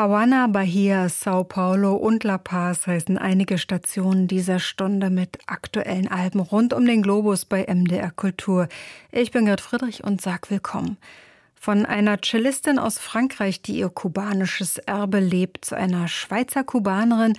Havanna, Bahia, Sao Paulo und La Paz heißen einige Stationen dieser Stunde mit aktuellen Alben rund um den Globus bei MDR Kultur. Ich bin Gerd Friedrich und sag willkommen. Von einer Cellistin aus Frankreich, die ihr kubanisches Erbe lebt, zu einer Schweizer Kubanerin,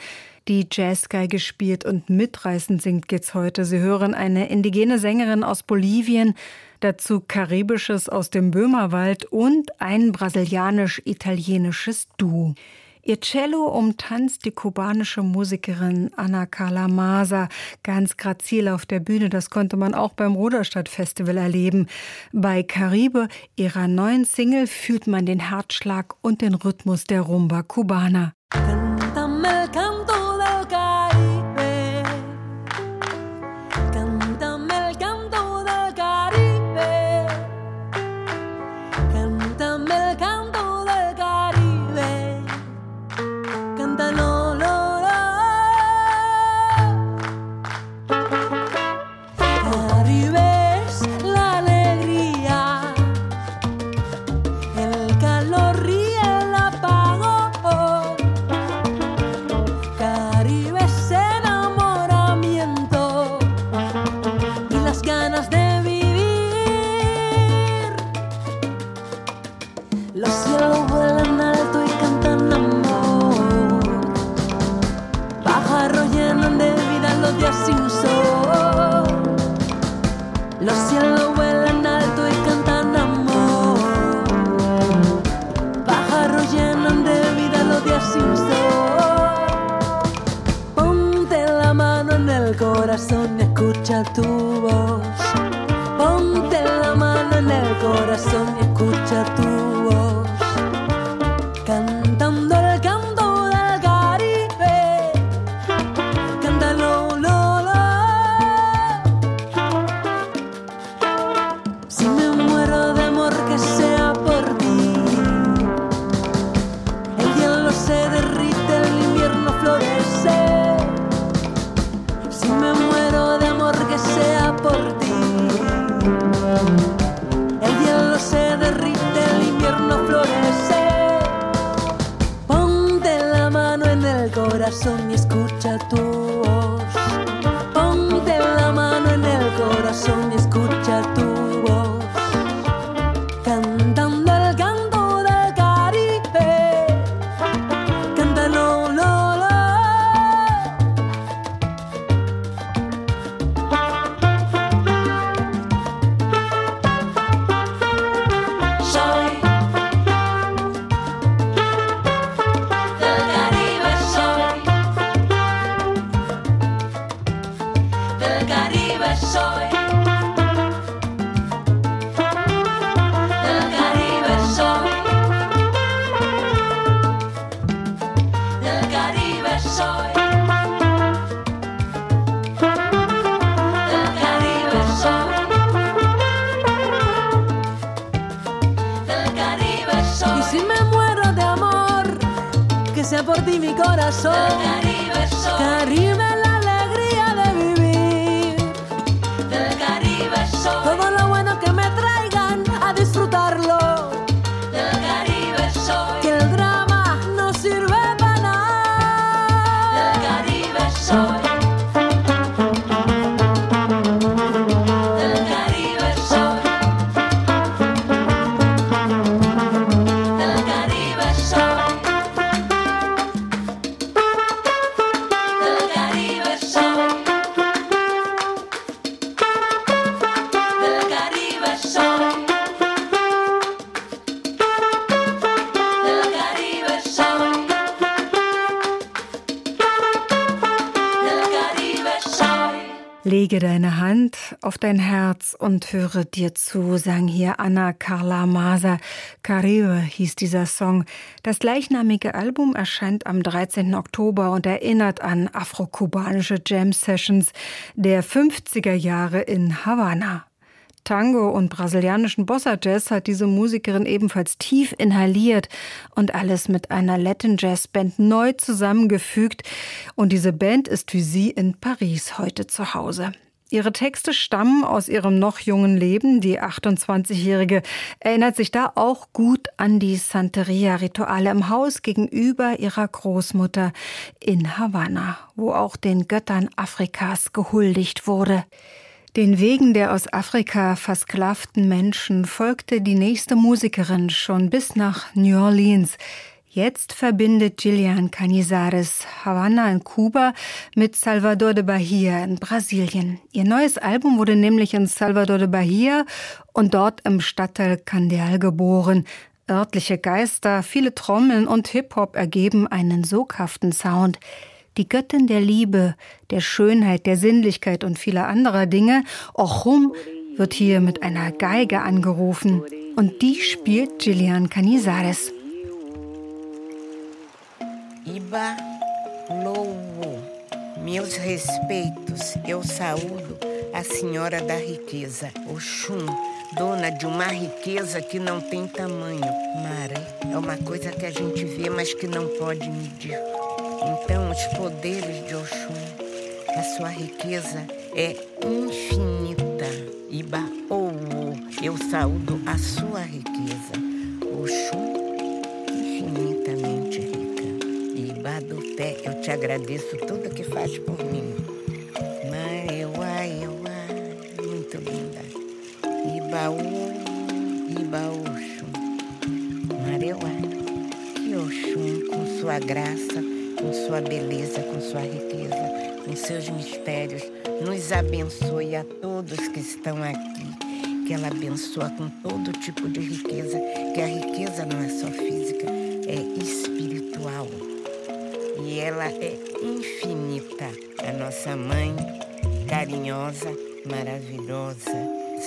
die Jazzgeige spielt und mitreißend singt, geht's heute. Sie hören eine indigene Sängerin aus Bolivien, dazu Karibisches aus dem Böhmerwald und ein brasilianisch-italienisches Duo. Ihr Cello umtanzt die kubanische Musikerin Ana Carla Maza ganz grazil auf der Bühne. Das konnte man auch beim Ruderstadt Festival erleben. Bei Caribe, ihrer neuen Single, fühlt man den Herzschlag und den Rhythmus der Rumba Cubana. とは dein Herz und höre dir zu, sang hier Anna Carla Maser. Caribe hieß dieser Song. Das gleichnamige Album erscheint am 13. Oktober und erinnert an afro-kubanische Jam Sessions der 50er Jahre in Havanna. Tango und brasilianischen Bossa Jazz hat diese Musikerin ebenfalls tief inhaliert und alles mit einer Latin Jazz Band neu zusammengefügt. Und diese Band ist für sie in Paris heute zu Hause. Ihre Texte stammen aus ihrem noch jungen Leben. Die 28-Jährige erinnert sich da auch gut an die Santeria-Rituale im Haus gegenüber ihrer Großmutter in Havanna, wo auch den Göttern Afrikas gehuldigt wurde. Den Wegen der aus Afrika versklavten Menschen folgte die nächste Musikerin schon bis nach New Orleans. Jetzt verbindet Gillian Canizares Havanna in Kuba mit Salvador de Bahia in Brasilien. Ihr neues Album wurde nämlich in Salvador de Bahia und dort im Stadtteil Candeal geboren. Örtliche Geister, viele Trommeln und Hip-Hop ergeben einen soghaften Sound. Die Göttin der Liebe, der Schönheit, der Sinnlichkeit und vieler anderer Dinge, Ochum, wird hier mit einer Geige angerufen. Und die spielt Gillian Canizares. Iba Lowo, meus respeitos, eu saúdo a Senhora da Riqueza, Oxum, dona de uma riqueza que não tem tamanho. Maré é uma coisa que a gente vê, mas que não pode medir. Então, os poderes de Oxum, a sua riqueza é infinita. Iba Owo, eu saúdo a sua riqueza. Oxum fé, eu te agradeço tudo que faz por mim. Maieuá, Ieuá, muito linda. Ibaú, Ibaúxum. Mareuá, que com sua graça, com sua beleza, com sua riqueza, com seus mistérios, nos abençoe a todos que estão aqui. Que ela abençoa com todo tipo de riqueza, que a riqueza não é só física, é espiritual ela é infinita. A nossa mãe, carinhosa, maravilhosa,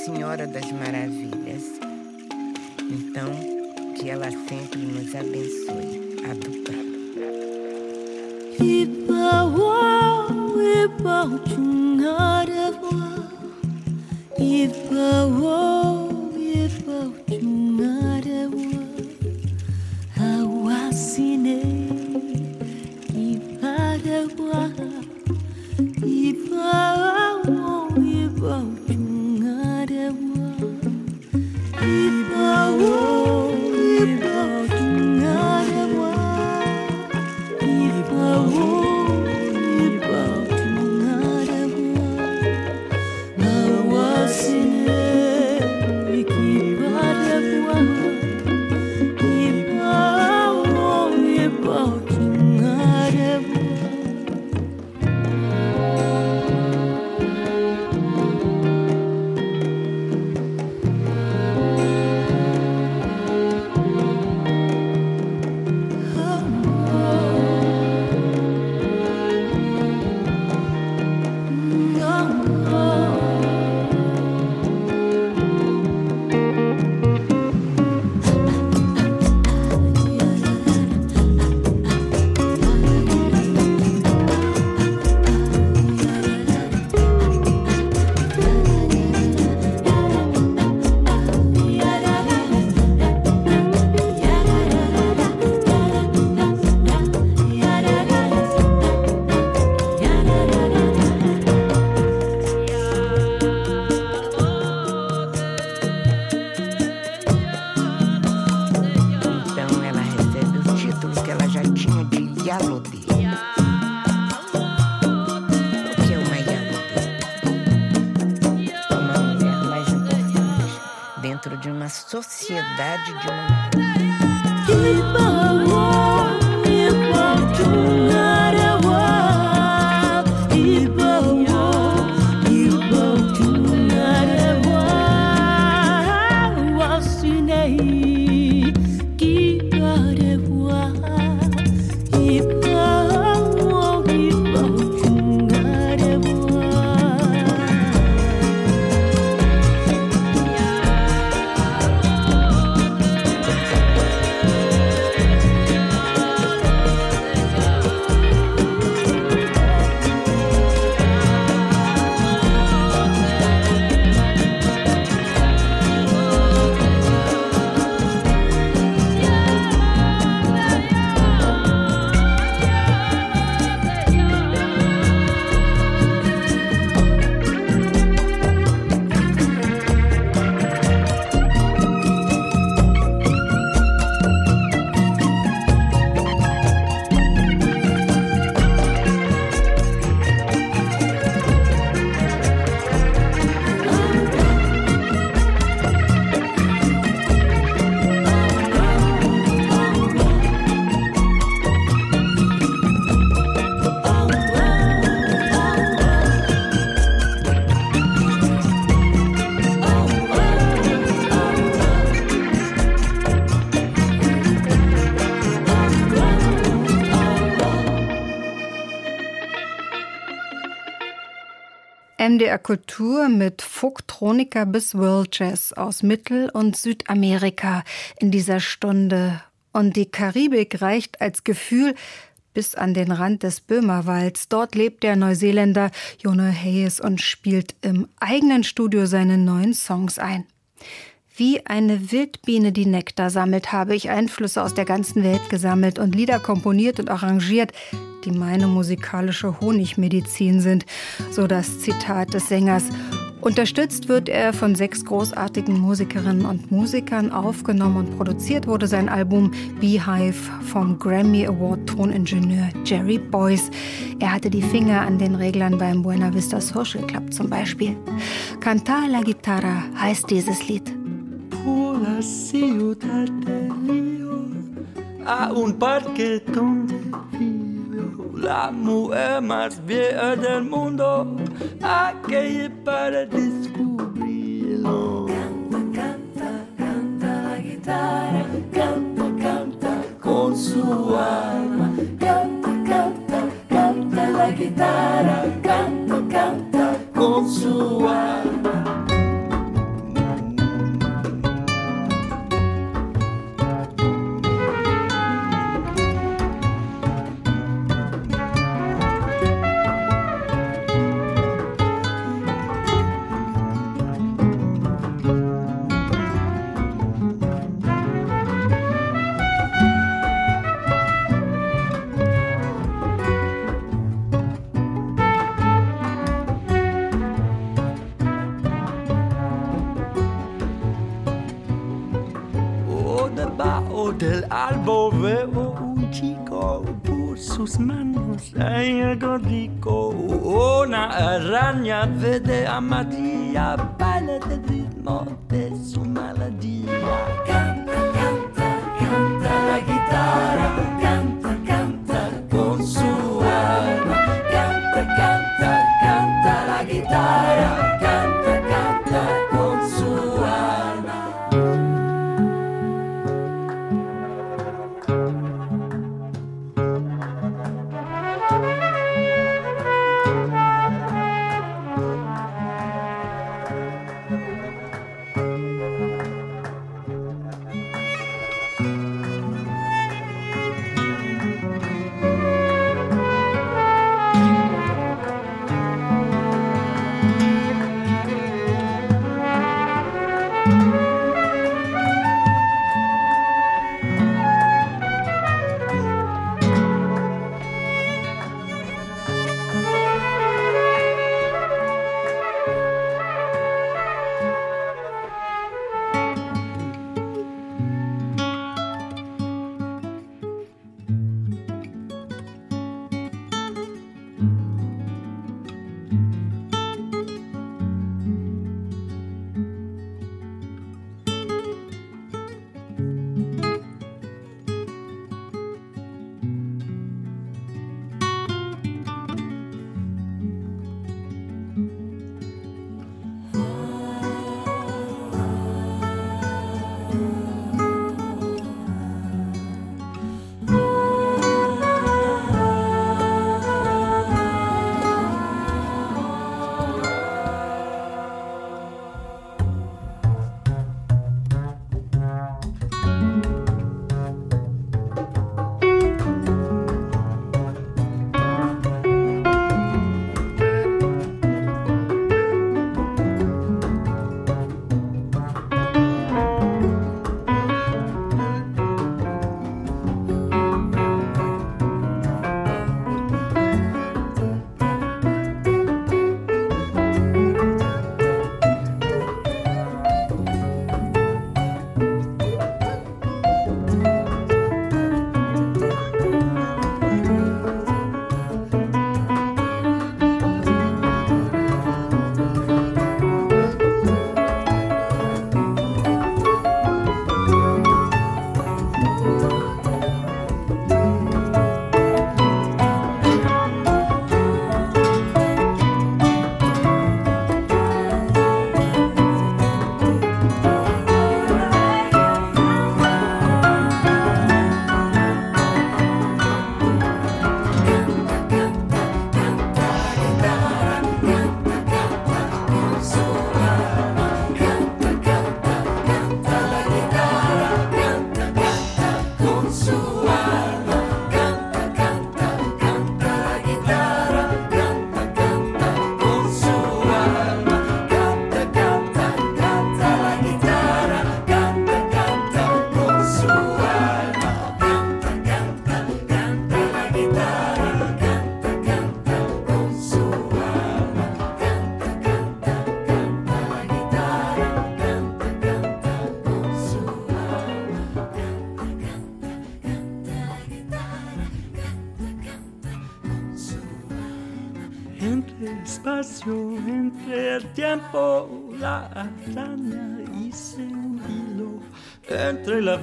Senhora das Maravilhas. Então, que ela sempre nos abençoe. Adupa. Ipawa, e Ipawa. MDR Kultur mit Folktronika bis World Jazz aus Mittel- und Südamerika in dieser Stunde. Und die Karibik reicht als Gefühl bis an den Rand des Böhmerwalds. Dort lebt der Neuseeländer Jonah Hayes und spielt im eigenen Studio seine neuen Songs ein. Wie eine Wildbiene, die Nektar sammelt, habe ich Einflüsse aus der ganzen Welt gesammelt und Lieder komponiert und arrangiert, die meine musikalische Honigmedizin sind, so das Zitat des Sängers. Unterstützt wird er von sechs großartigen Musikerinnen und Musikern. Aufgenommen und produziert wurde sein Album Beehive vom Grammy Award Toningenieur Jerry Boyce. Er hatte die Finger an den Reglern beim Buena Vista Social Club zum Beispiel. Cantar la Guitarra heißt dieses Lied. por ciudad de Río a un parque donde la mujer más vieja del mundo aquella para descubrirlo. Canta canta canta la guitarra canta canta con su alma. Canta canta canta la guitarra canta canta con su alma albo veo un chico por sus manos hay algo rico una araña verde amarilla baila del ritmo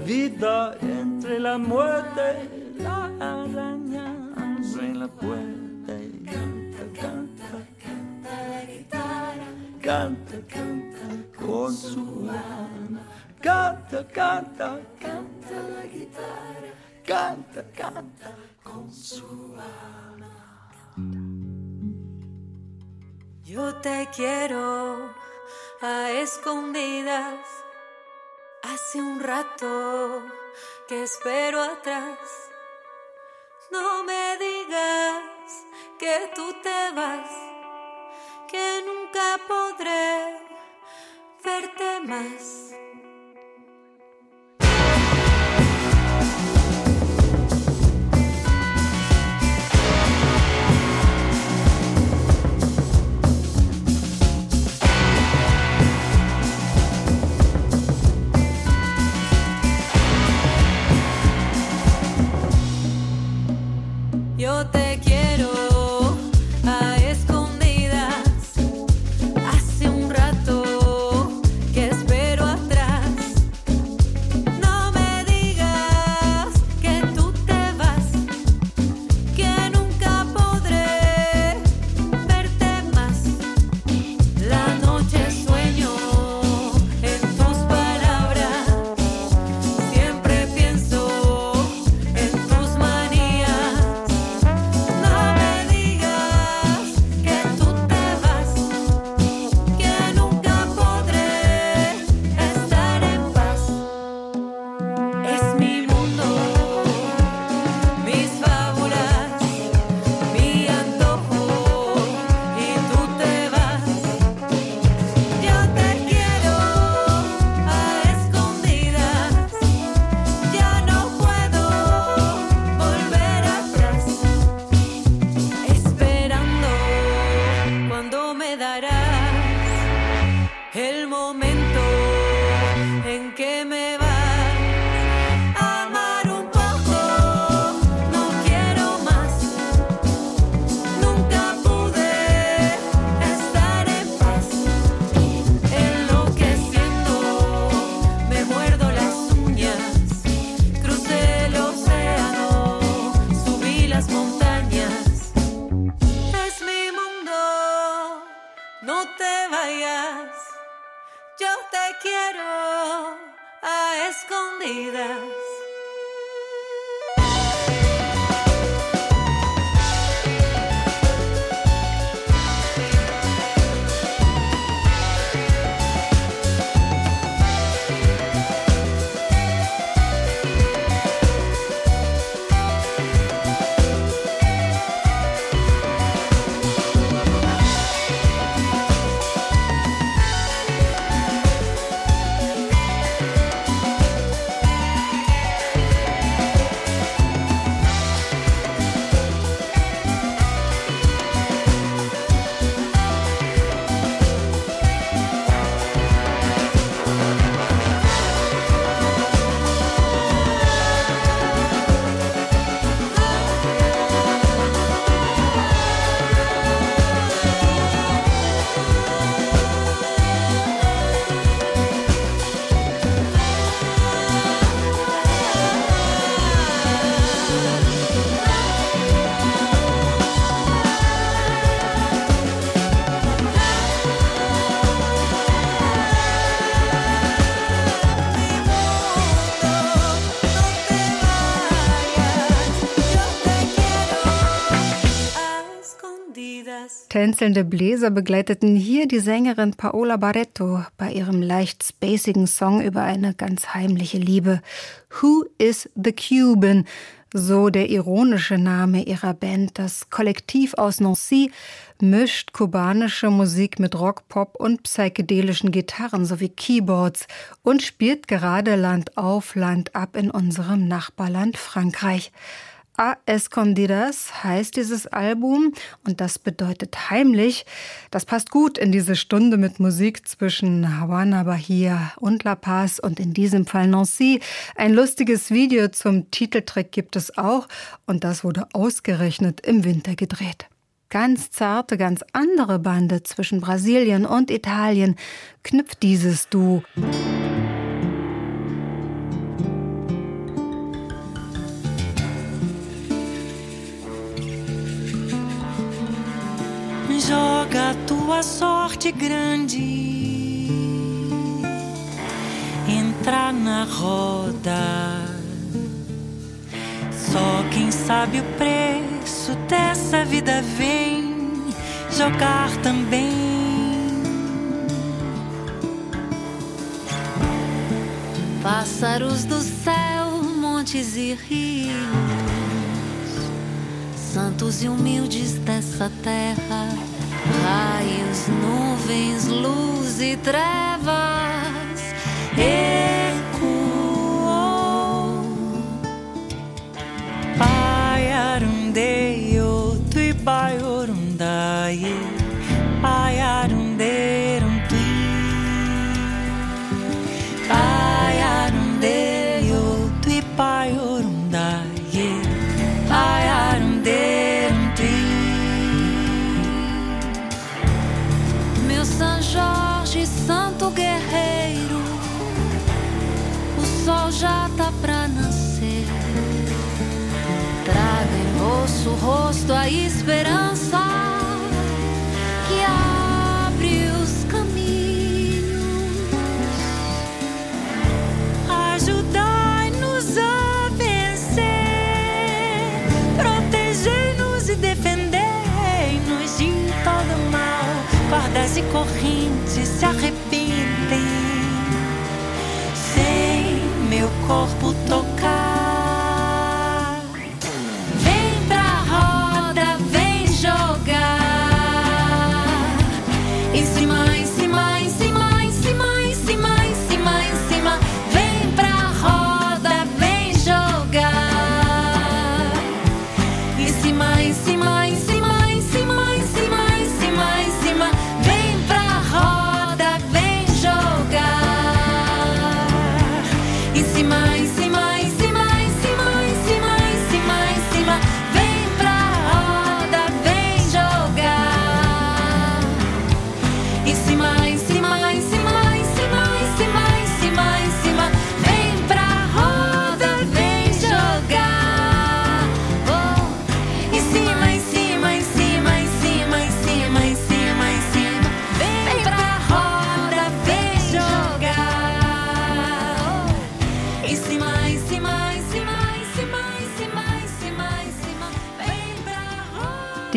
vida, entre la muerte, la araña abre la puerta y canta, canta, canta la guitarra, canta, canta con su alma, canta, canta, canta la guitarra, canta, canta con su alma. Yo te quiero a escondidas. Hace un rato que espero atrás. No me digas que tú te vas, que nunca podré verte más. Tänzelnde Bläser begleiteten hier die Sängerin Paola Barreto bei ihrem leicht spacigen Song über eine ganz heimliche Liebe. Who is the Cuban? So der ironische Name ihrer Band. Das Kollektiv aus Nancy mischt kubanische Musik mit Rock, Pop und psychedelischen Gitarren sowie Keyboards und spielt gerade Land auf, Land ab in unserem Nachbarland Frankreich. A Escondidas heißt dieses Album und das bedeutet heimlich. Das passt gut in diese Stunde mit Musik zwischen Havana, Bahia und La Paz und in diesem Fall Nancy. Ein lustiges Video zum Titeltrack gibt es auch und das wurde ausgerechnet im Winter gedreht. ganz zarte, ganz andere Bande zwischen Brasilien und Italien knüpft dieses Duo. Joga a tua sorte grande, entrar na roda. Só quem sabe o preço dessa vida vem jogar também. Pássaros do céu, montes e rios, santos e humildes dessa terra, raios, nuvens, luz e trevas. Ecoou. Paiarundeio, tui baiorundaie, paiarundeirum rosto a esperança que abre os caminhos. Ajudai-nos a vencer, protegei-nos e defendei-nos de todo mal. Cordas e correntes se arrepintem sem meu corpo tocar.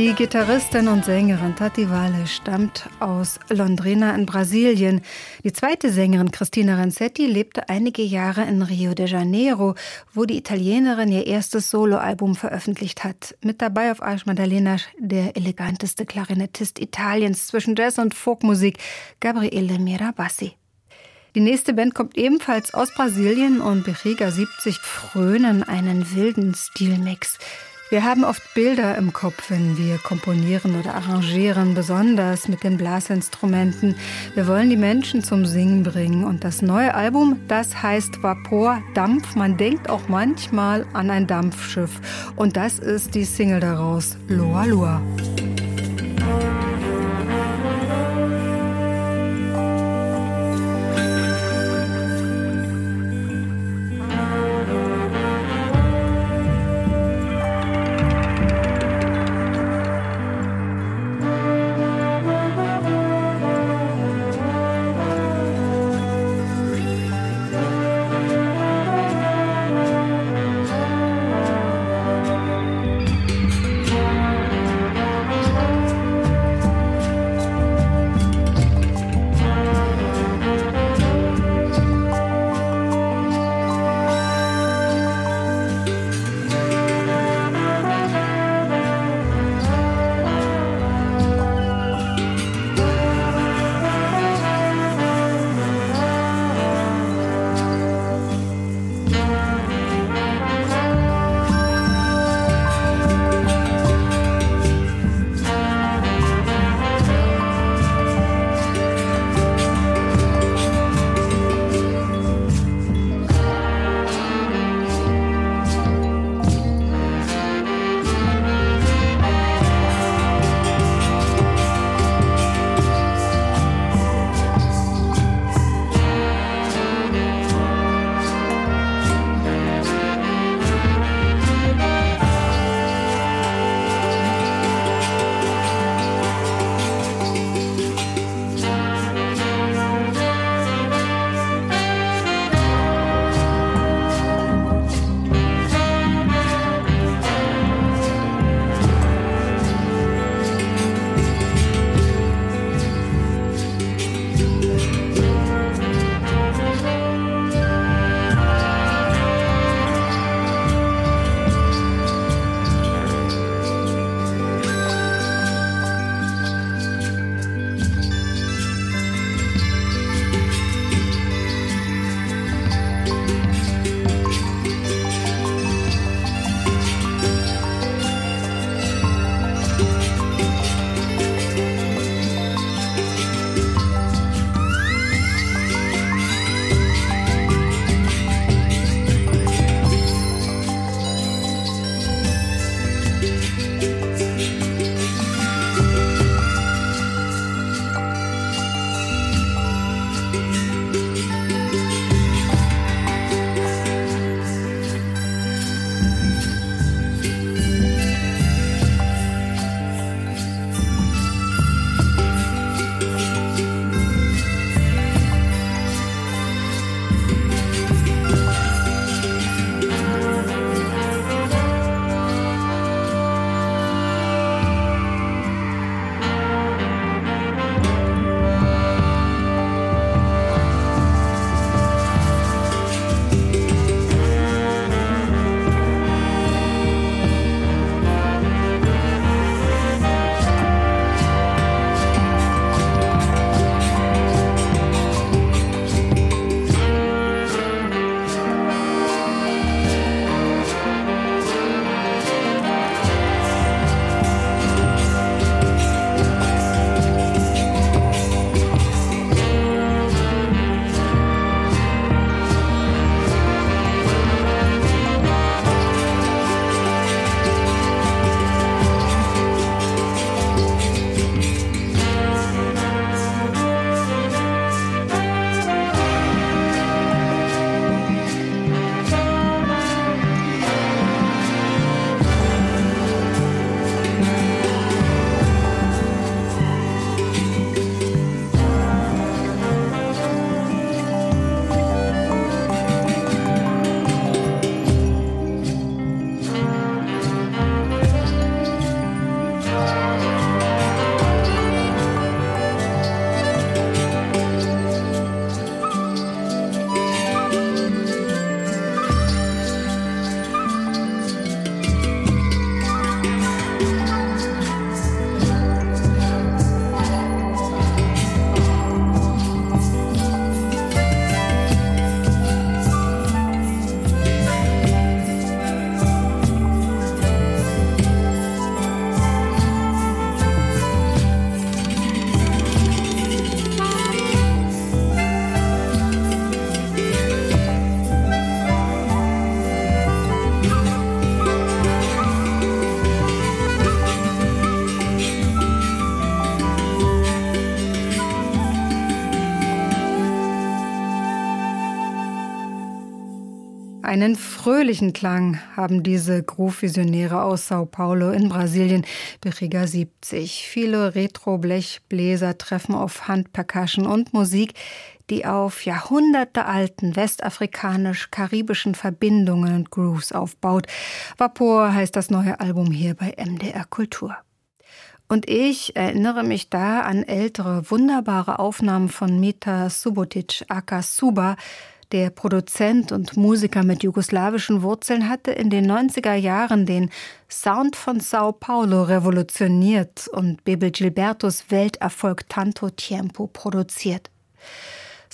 Die Gitarristin und Sängerin Tati Wale stammt aus Londrina in Brasilien. Die zweite Sängerin Christina Renzetti lebte einige Jahre in Rio de Janeiro, wo die Italienerin ihr erstes Soloalbum veröffentlicht hat. Mit dabei auf Arsch Maddalena der eleganteste Klarinettist Italiens zwischen Jazz und Folkmusik, Gabriele Mirabassi. Die nächste Band kommt ebenfalls aus Brasilien und Beriga 70 frönen einen wilden Stilmix. Wir haben oft Bilder im Kopf, wenn wir komponieren oder arrangieren, besonders mit den Blasinstrumenten. Wir wollen die Menschen zum Singen bringen und das neue Album, das heißt Vapor, Dampf. Man denkt auch manchmal an ein Dampfschiff und das ist die Single daraus, Loa Loa. Vem Einen fröhlichen Klang haben diese Groove-Visionäre aus Sao Paulo in Brasilien, Beriga 70. Viele Retro-Blechbläser treffen auf Handpercussion und Musik, die auf jahrhundertealten westafrikanisch-karibischen Verbindungen und Grooves aufbaut. Vapor heißt das neue Album hier bei MDR Kultur. Und ich erinnere mich da an ältere, wunderbare Aufnahmen von Mita Subotic, aka Suba, der Produzent und Musiker mit jugoslawischen Wurzeln hatte in den 90er Jahren den Sound von Sao Paulo revolutioniert und Bebel Gilbertos Welterfolg Tanto Tiempo produziert.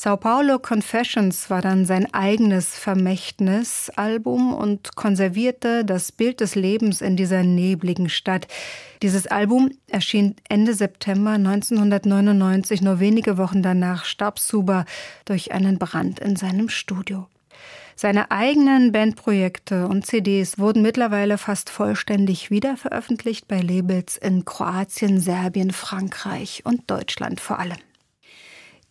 Sao Paulo Confessions war dann sein eigenes Vermächtnisalbum und konservierte das Bild des Lebens in dieser nebligen Stadt. Dieses Album erschien Ende September 1999, nur wenige Wochen danach starb Suba durch einen Brand in seinem Studio. Seine eigenen Bandprojekte und CDs wurden mittlerweile fast vollständig wiederveröffentlicht bei Labels in Kroatien, Serbien, Frankreich und Deutschland vor allem.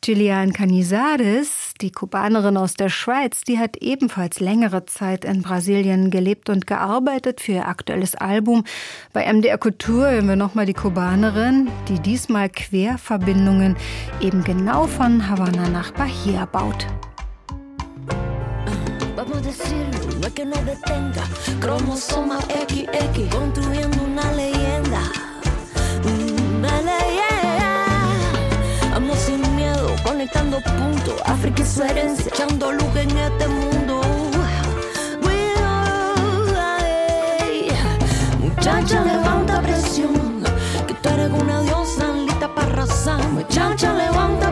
Gillian Canizares, die Kubanerin aus der Schweiz, die hat ebenfalls längere Zeit in Brasilien gelebt und gearbeitet für ihr aktuelles Album. Bei MDR Kultur hören wir nochmal die Kubanerin, die diesmal Querverbindungen eben genau von Havanna nach Bahia baut. Vamos puntos. África y su echando luz en este mundo. Muchacha, levanta presión, que tú eres una diosa lista para arrasar. Muchacha, levanta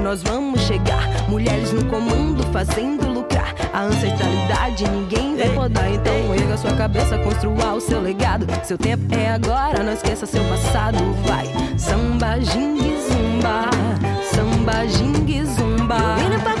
nós vamos chegar. Mulheres no comando, fazendo lucrar. A ancestralidade ninguém vai podar. Então erga sua cabeça, construa o seu legado. Seu tempo é agora, não esqueça seu passado. Vai, samba, jingue, zumba. Samba, jingue, zumba.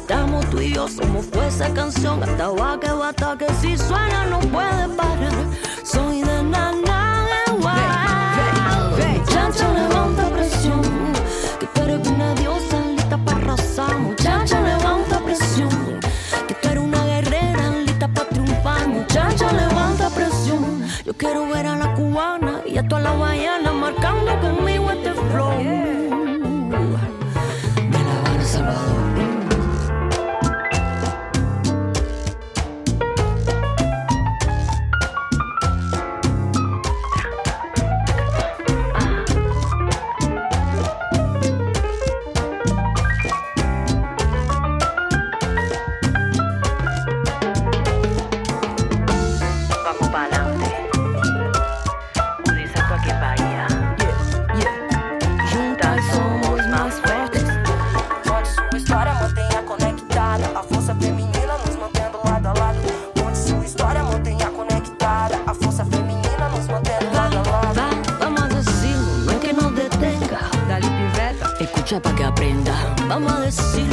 Estamos tú y yo, somos fue esa canción. Hasta va que bata que si suena no puede parar. Soy de nana de Muchacha, levanta presión. Que tú eres una diosa lista para arrasar. Muchacha, levanta presión. Que tú eres una guerrera lista para triunfar. Muchacha, levanta presión. Yo quiero ver a la cubana y a toda la guayana the.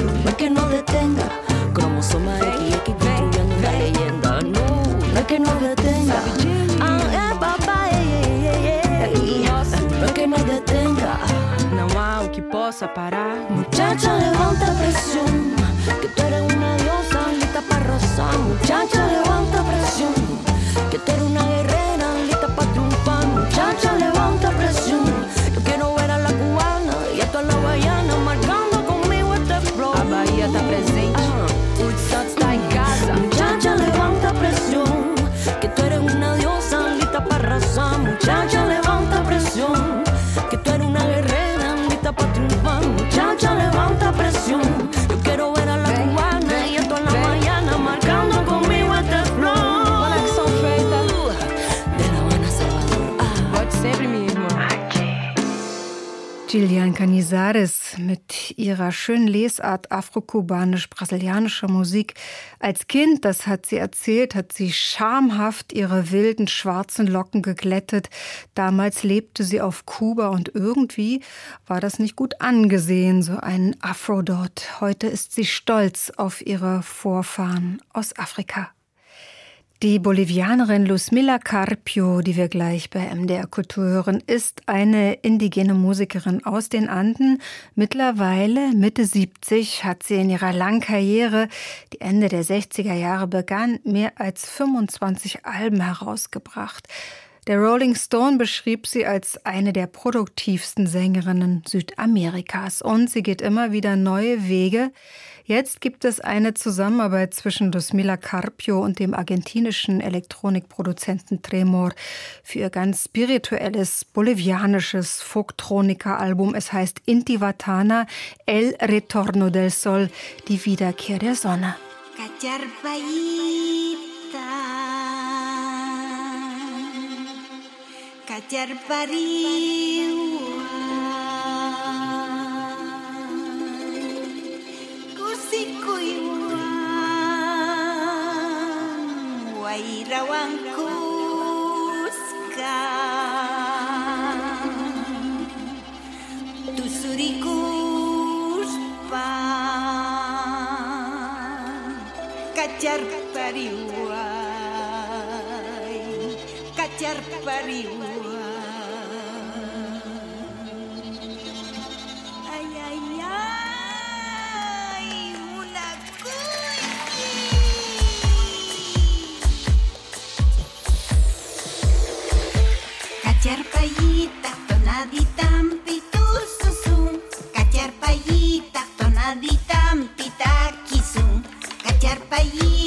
Carmen Canizares mit ihrer schönen Lesart afrokubanisch-brasilianischer Musik. Als Kind, das hat sie erzählt, hat sie schamhaft ihre wilden schwarzen Locken geglättet. Damals lebte sie auf Kuba und irgendwie war das nicht gut angesehen, so ein Afro dort. Heute ist sie stolz auf ihre Vorfahren aus Afrika. Die Bolivianerin Luzmila Carpio, die wir gleich bei MDR Kultur hören, ist eine indigene Musikerin aus den Anden. Mittlerweile, Mitte 70, hat sie in ihrer langen Karriere, die Ende der 60er Jahre begann, mehr als 25 Alben herausgebracht. Der Rolling Stone beschrieb sie als eine der produktivsten Sängerinnen Südamerikas und sie geht immer wieder neue Wege. Jetzt gibt es eine Zusammenarbeit zwischen Dosmila Carpio und dem argentinischen Elektronikproduzenten Tremor für ihr ganz spirituelles bolivianisches Folktronica-Album. Es heißt Intivatana, El Retorno del Sol, die Wiederkehr der Sonne. Kajar bariwan. Yang Wairawang kuskan Tusuri kuspan Kajar pariwa carpariua. Ay, ay, ay, una payita, susum. Cachar payita, pitaquisum. Cachar payita.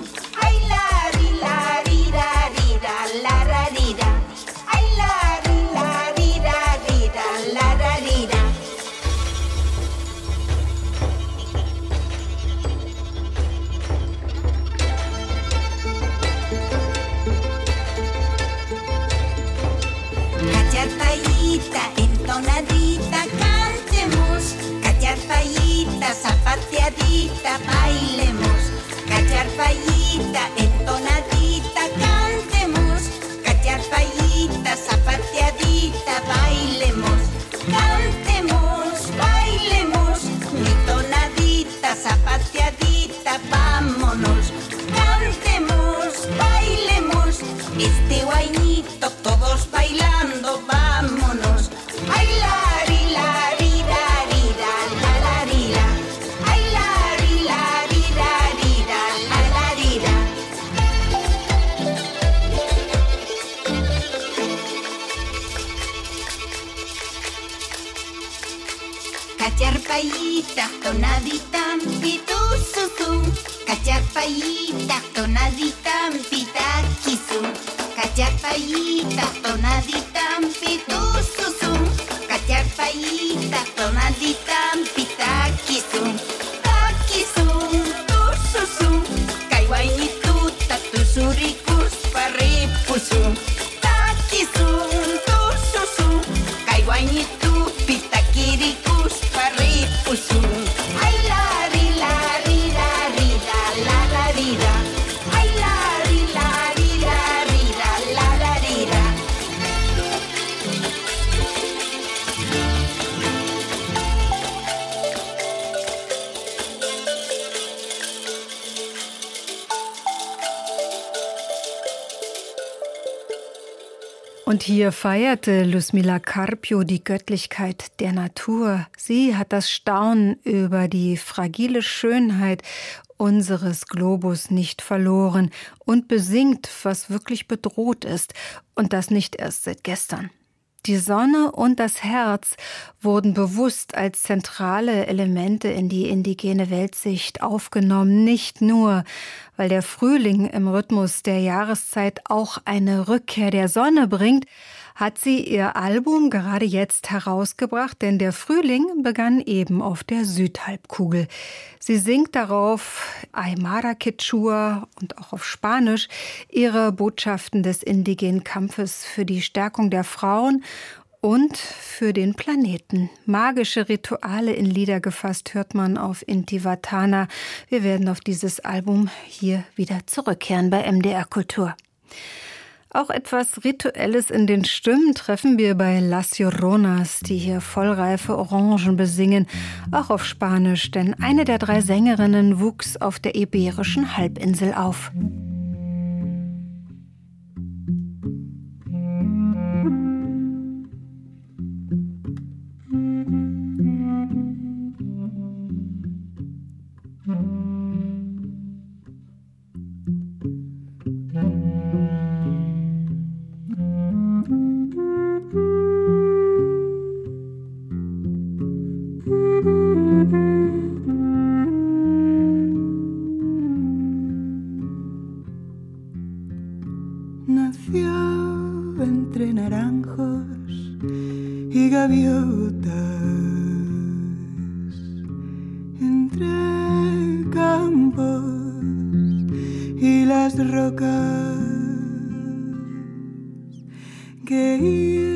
Und hier feierte Luzmila Carpio die Göttlichkeit der Natur. Sie hat das Staunen über die fragile Schönheit unseres Globus nicht verloren und besingt, was wirklich bedroht ist, und das nicht erst seit gestern. Die Sonne und das Herz wurden bewusst als zentrale Elemente in die indigene Weltsicht aufgenommen, nicht nur, weil der Frühling im Rhythmus der Jahreszeit auch eine Rückkehr der Sonne bringt, hat sie ihr Album gerade jetzt herausgebracht, denn der Frühling begann eben auf der Südhalbkugel. Sie singt darauf Aymara Quechua und auch auf Spanisch ihre Botschaften des indigenen Kampfes für die Stärkung der Frauen und für den Planeten. Magische Rituale in Lieder gefasst hört man auf Intivatana. Wir werden auf dieses Album hier wieder zurückkehren bei MDR Kultur. Auch etwas Rituelles in den Stimmen treffen wir bei Las Lloronas, die hier vollreife Orangen besingen, auch auf Spanisch, denn eine der drei Sängerinnen wuchs auf der Iberischen Halbinsel auf. entre naranjos y gaviotas, entre campos y las rocas que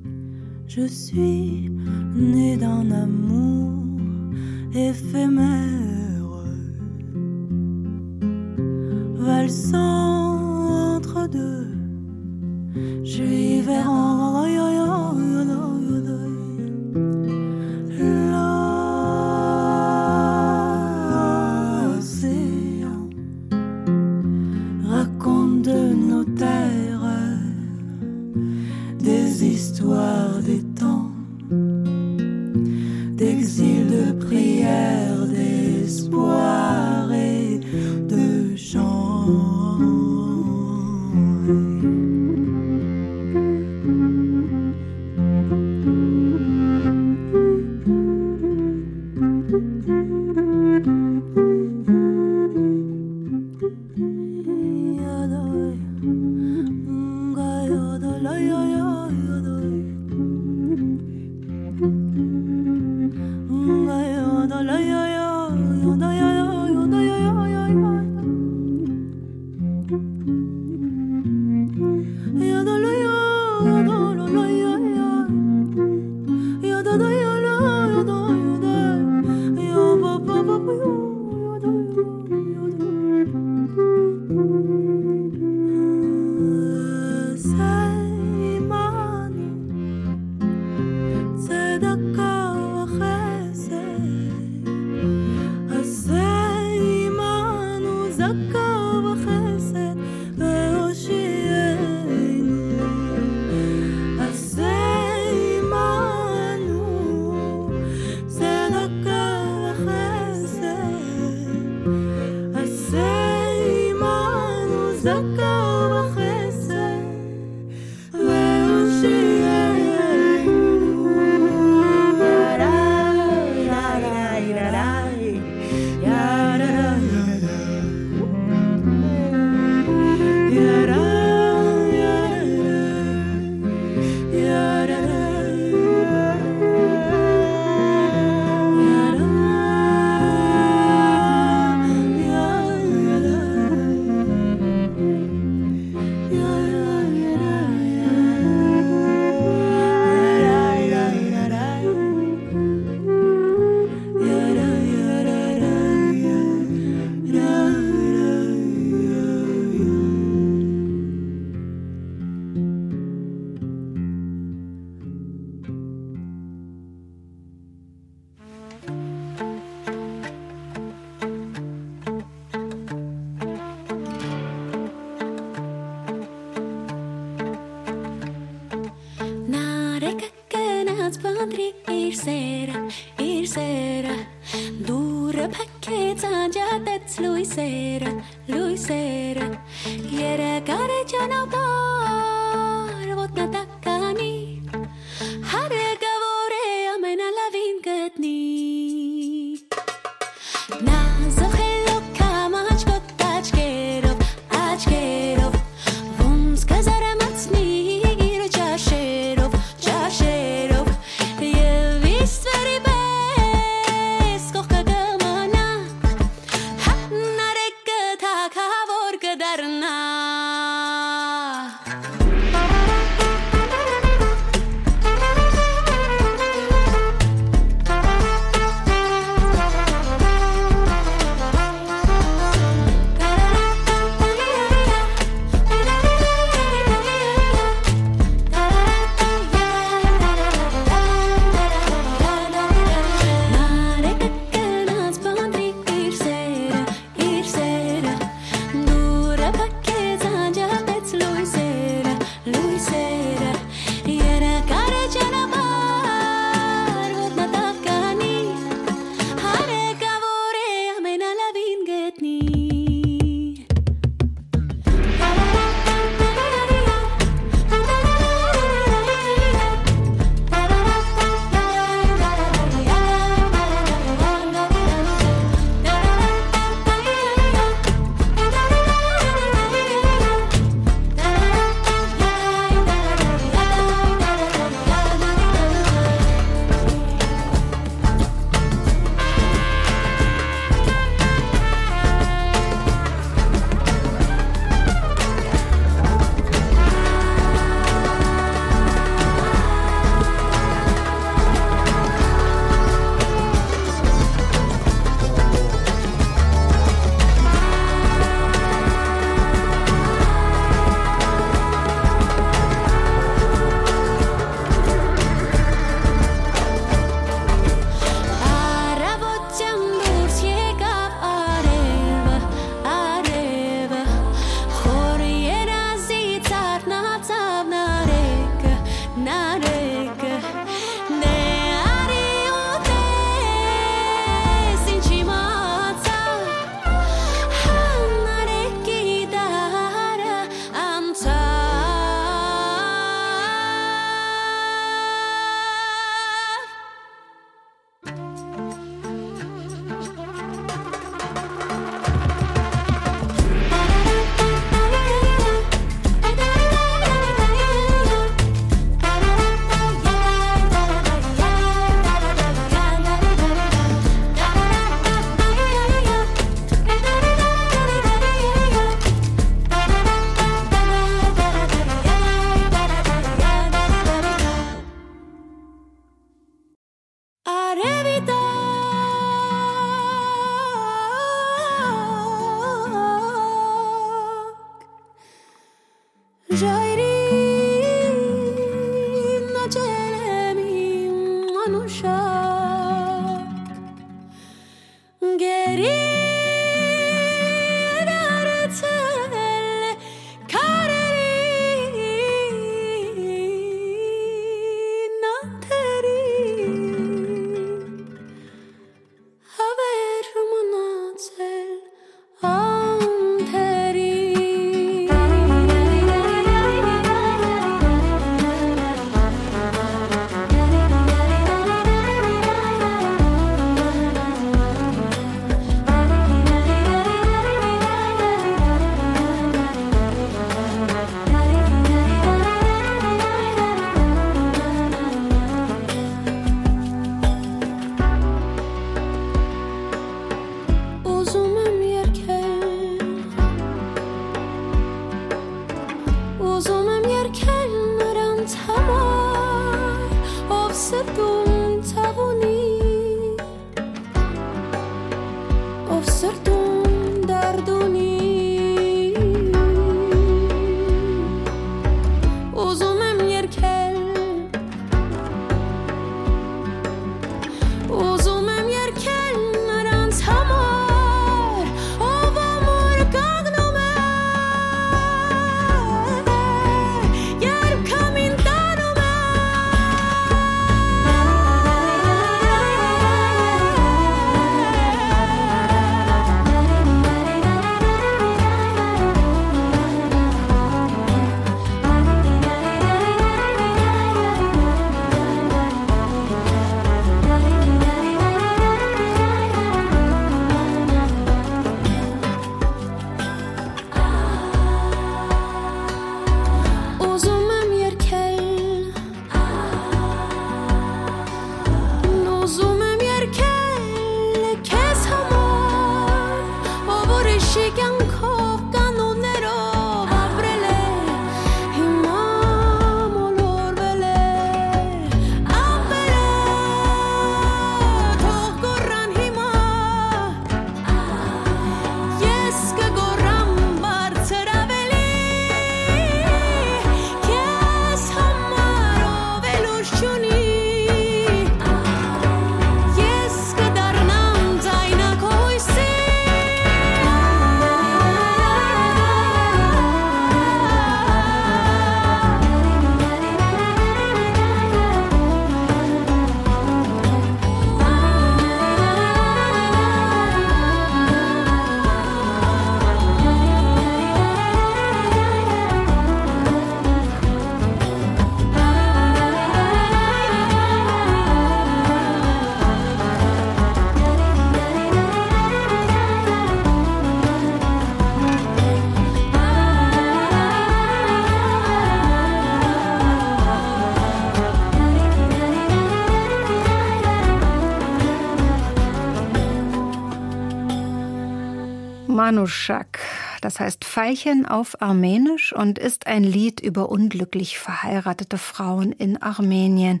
Manushak, das heißt Veilchen auf Armenisch und ist ein Lied über unglücklich verheiratete Frauen in Armenien.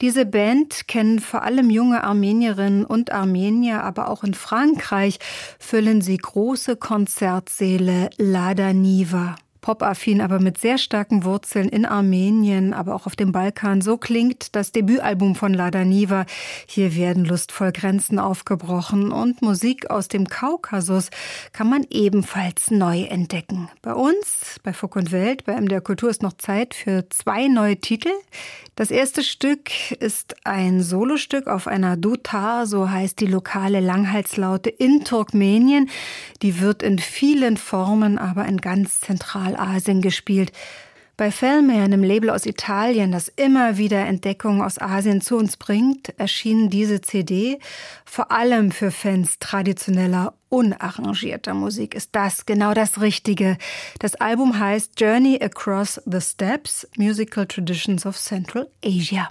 Diese Band kennen vor allem junge Armenierinnen und Armenier, aber auch in Frankreich füllen sie große Konzertsäle Lada Niva popaffin, aber mit sehr starken Wurzeln in Armenien, aber auch auf dem Balkan. So klingt das Debütalbum von Lada Niva. Hier werden lustvoll Grenzen aufgebrochen und Musik aus dem Kaukasus kann man ebenfalls neu entdecken. Bei uns, bei Fuck und Welt, bei MDR Kultur ist noch Zeit für zwei neue Titel. Das erste Stück ist ein Solostück auf einer Dutar, so heißt die lokale Langhalslaute in Turkmenien. Die wird in vielen Formen, aber in ganz Zentralasien gespielt. Bei Felmer, einem Label aus Italien, das immer wieder Entdeckungen aus Asien zu uns bringt, erschien diese CD. Vor allem für Fans traditioneller, unarrangierter Musik ist das genau das Richtige. Das Album heißt Journey Across the Steps, Musical Traditions of Central Asia.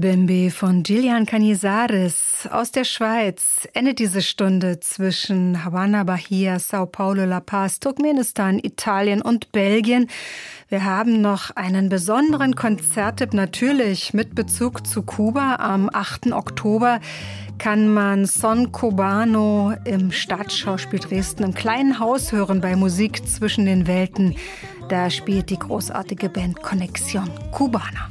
Bembe von Gillian Canizares aus der Schweiz endet diese Stunde zwischen Havanna, Bahia, Sao Paulo, La Paz, Turkmenistan, Italien und Belgien. Wir haben noch einen besonderen Konzerttipp natürlich mit Bezug zu Kuba. Am 8. Oktober kann man Son Cubano im Staatsschauspiel Dresden im kleinen Haus hören bei Musik zwischen den Welten. Da spielt die großartige Band Connexion Cubana.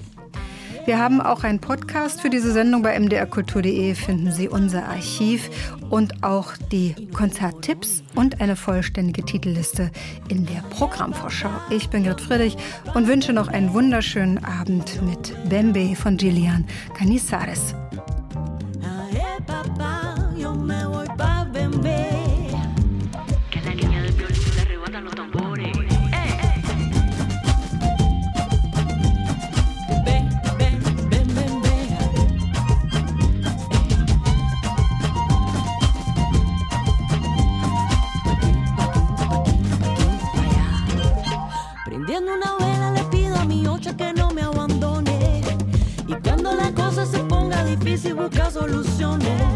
Wir haben auch einen Podcast für diese Sendung bei mdrkultur.de. Finden Sie unser Archiv und auch die Konzerttipps und eine vollständige Titelliste in der Programmvorschau. Ich bin Gerd Friedrich und wünsche noch einen wunderschönen Abend mit Bembe von Gillian Canizares. Una vela le pido a mi ocha que no me abandone. Y cuando la cosa se ponga difícil busca soluciones.